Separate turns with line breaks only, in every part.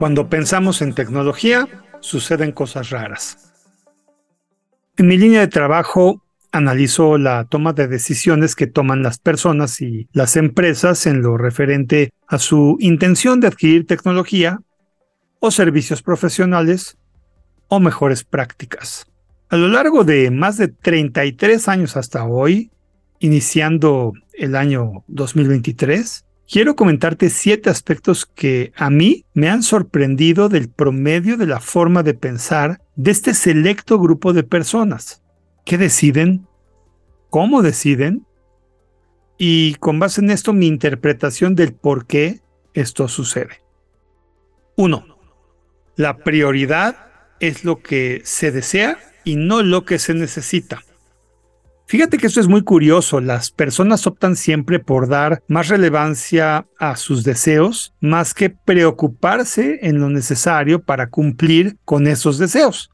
Cuando pensamos en tecnología, suceden cosas raras. En mi línea de trabajo analizo la toma de decisiones que toman las personas y las empresas en lo referente a su intención de adquirir tecnología o servicios profesionales o mejores prácticas. A lo largo de más de 33 años hasta hoy, iniciando el año 2023, quiero comentarte siete aspectos que a mí me han sorprendido del promedio de la forma de pensar de este selecto grupo de personas. ¿Qué deciden? ¿Cómo deciden? Y con base en esto mi interpretación del por qué esto sucede. 1. La prioridad es lo que se desea y no lo que se necesita. Fíjate que esto es muy curioso. Las personas optan siempre por dar más relevancia a sus deseos más que preocuparse en lo necesario para cumplir con esos deseos.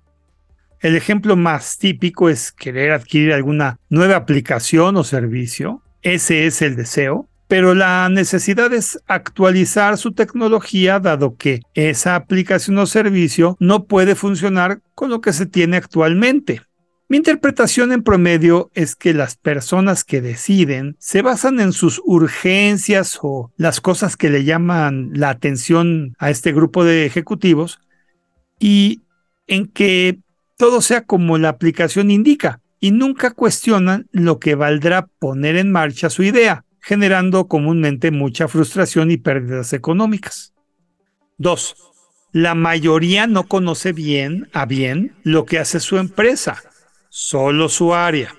El ejemplo más típico es querer adquirir alguna nueva aplicación o servicio. Ese es el deseo. Pero la necesidad es actualizar su tecnología dado que esa aplicación o servicio no puede funcionar con lo que se tiene actualmente. Mi interpretación en promedio es que las personas que deciden se basan en sus urgencias o las cosas que le llaman la atención a este grupo de ejecutivos y en que todo sea como la aplicación indica y nunca cuestionan lo que valdrá poner en marcha su idea, generando comúnmente mucha frustración y pérdidas económicas. 2. La mayoría no conoce bien a bien lo que hace su empresa solo su área.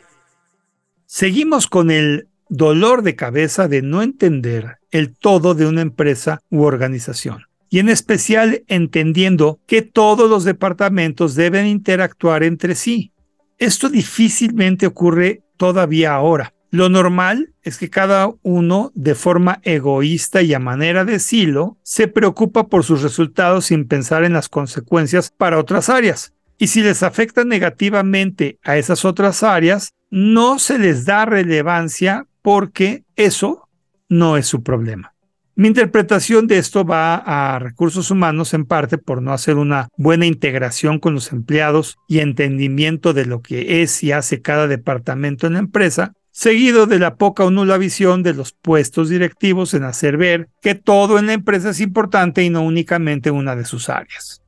Seguimos con el dolor de cabeza de no entender el todo de una empresa u organización. Y en especial entendiendo que todos los departamentos deben interactuar entre sí. Esto difícilmente ocurre todavía ahora. Lo normal es que cada uno, de forma egoísta y a manera de silo, se preocupa por sus resultados sin pensar en las consecuencias para otras áreas. Y si les afecta negativamente a esas otras áreas, no se les da relevancia porque eso no es su problema. Mi interpretación de esto va a recursos humanos en parte por no hacer una buena integración con los empleados y entendimiento de lo que es y hace cada departamento en la empresa, seguido de la poca o nula visión de los puestos directivos en hacer ver que todo en la empresa es importante y no únicamente una de sus áreas.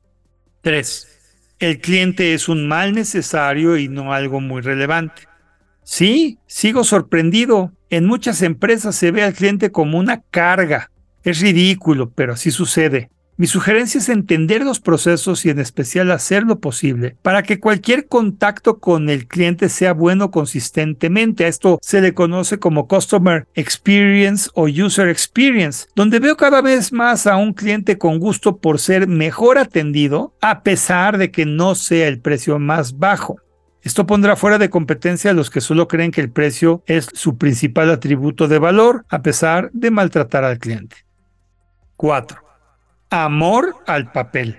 3 el cliente es un mal necesario y no algo muy relevante. Sí, sigo sorprendido. En muchas empresas se ve al cliente como una carga. Es ridículo, pero así sucede. Mi sugerencia es entender los procesos y en especial hacer lo posible para que cualquier contacto con el cliente sea bueno consistentemente. A esto se le conoce como Customer Experience o User Experience, donde veo cada vez más a un cliente con gusto por ser mejor atendido a pesar de que no sea el precio más bajo. Esto pondrá fuera de competencia a los que solo creen que el precio es su principal atributo de valor, a pesar de maltratar al cliente. 4 amor al papel.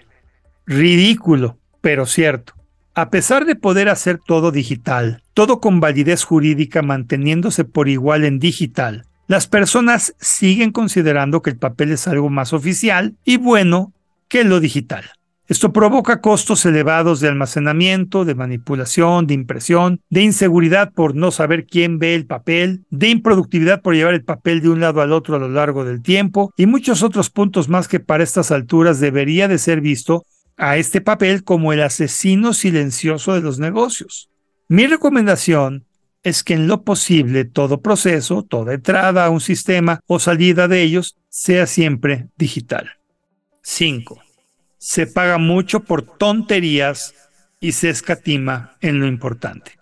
Ridículo, pero cierto. A pesar de poder hacer todo digital, todo con validez jurídica manteniéndose por igual en digital, las personas siguen considerando que el papel es algo más oficial y bueno que lo digital. Esto provoca costos elevados de almacenamiento, de manipulación, de impresión, de inseguridad por no saber quién ve el papel, de improductividad por llevar el papel de un lado al otro a lo largo del tiempo y muchos otros puntos más que para estas alturas debería de ser visto a este papel como el asesino silencioso de los negocios. Mi recomendación es que en lo posible todo proceso, toda entrada a un sistema o salida de ellos sea siempre digital. 5 se paga mucho por tonterías y se escatima en lo importante.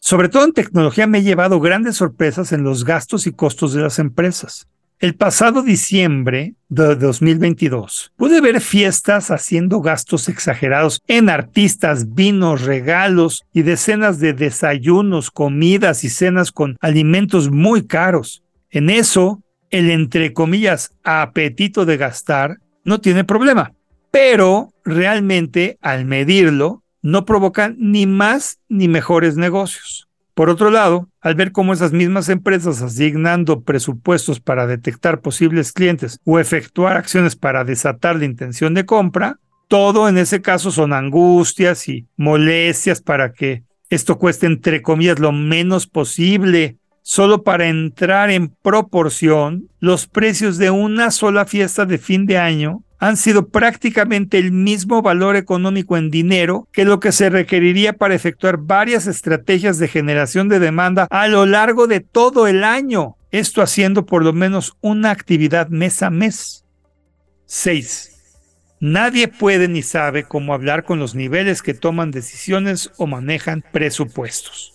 Sobre todo en tecnología me he llevado grandes sorpresas en los gastos y costos de las empresas. El pasado diciembre de 2022 pude ver fiestas haciendo gastos exagerados en artistas, vinos, regalos y decenas de desayunos, comidas y cenas con alimentos muy caros. En eso, el entre comillas apetito de gastar no tiene problema pero realmente al medirlo no provocan ni más ni mejores negocios. Por otro lado, al ver cómo esas mismas empresas asignando presupuestos para detectar posibles clientes o efectuar acciones para desatar la intención de compra, todo en ese caso son angustias y molestias para que esto cueste entre comillas lo menos posible. Solo para entrar en proporción, los precios de una sola fiesta de fin de año han sido prácticamente el mismo valor económico en dinero que lo que se requeriría para efectuar varias estrategias de generación de demanda a lo largo de todo el año, esto haciendo por lo menos una actividad mes a mes. 6. Nadie puede ni sabe cómo hablar con los niveles que toman decisiones o manejan presupuestos.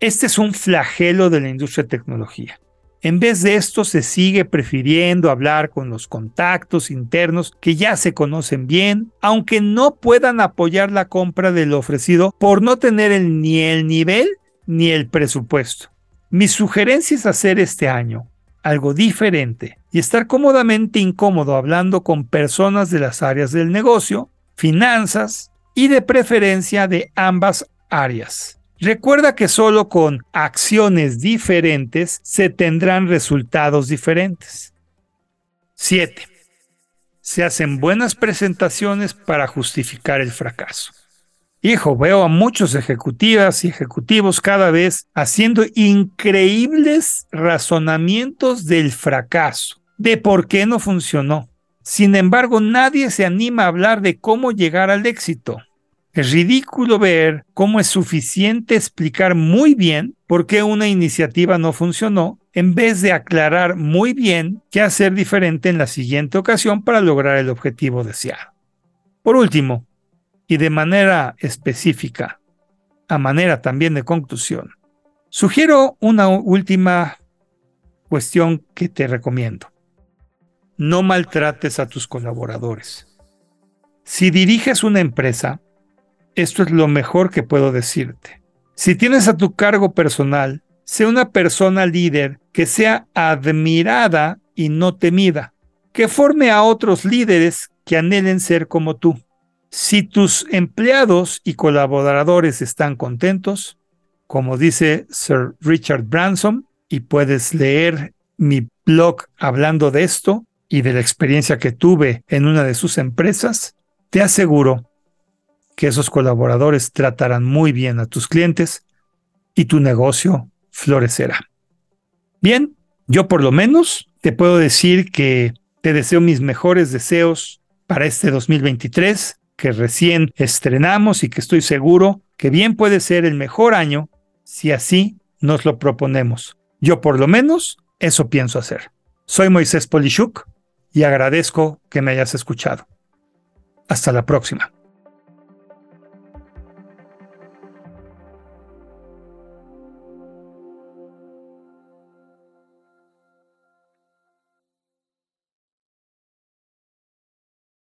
Este es un flagelo de la industria de tecnología. En vez de esto, se sigue prefiriendo hablar con los contactos internos que ya se conocen bien, aunque no puedan apoyar la compra del ofrecido por no tener ni el nivel ni el presupuesto. Mi sugerencia es hacer este año algo diferente y estar cómodamente incómodo hablando con personas de las áreas del negocio, finanzas y de preferencia de ambas áreas. Recuerda que solo con acciones diferentes se tendrán resultados diferentes. 7. Se hacen buenas presentaciones para justificar el fracaso. Hijo, veo a muchos ejecutivas y ejecutivos cada vez haciendo increíbles razonamientos del fracaso, de por qué no funcionó. Sin embargo, nadie se anima a hablar de cómo llegar al éxito. Es ridículo ver cómo es suficiente explicar muy bien por qué una iniciativa no funcionó en vez de aclarar muy bien qué hacer diferente en la siguiente ocasión para lograr el objetivo deseado. Por último, y de manera específica, a manera también de conclusión, sugiero una última cuestión que te recomiendo. No maltrates a tus colaboradores. Si diriges una empresa, esto es lo mejor que puedo decirte. Si tienes a tu cargo personal, sé una persona líder que sea admirada y no temida, que forme a otros líderes que anhelen ser como tú. Si tus empleados y colaboradores están contentos, como dice Sir Richard Branson, y puedes leer mi blog hablando de esto y de la experiencia que tuve en una de sus empresas, te aseguro que esos colaboradores tratarán muy bien a tus clientes y tu negocio florecerá. Bien, yo por lo menos te puedo decir que te deseo mis mejores deseos para este 2023 que recién estrenamos y que estoy seguro que bien puede ser el mejor año si así nos lo proponemos. Yo por lo menos eso pienso hacer. Soy Moisés Polishuk y agradezco que me hayas escuchado. Hasta la próxima.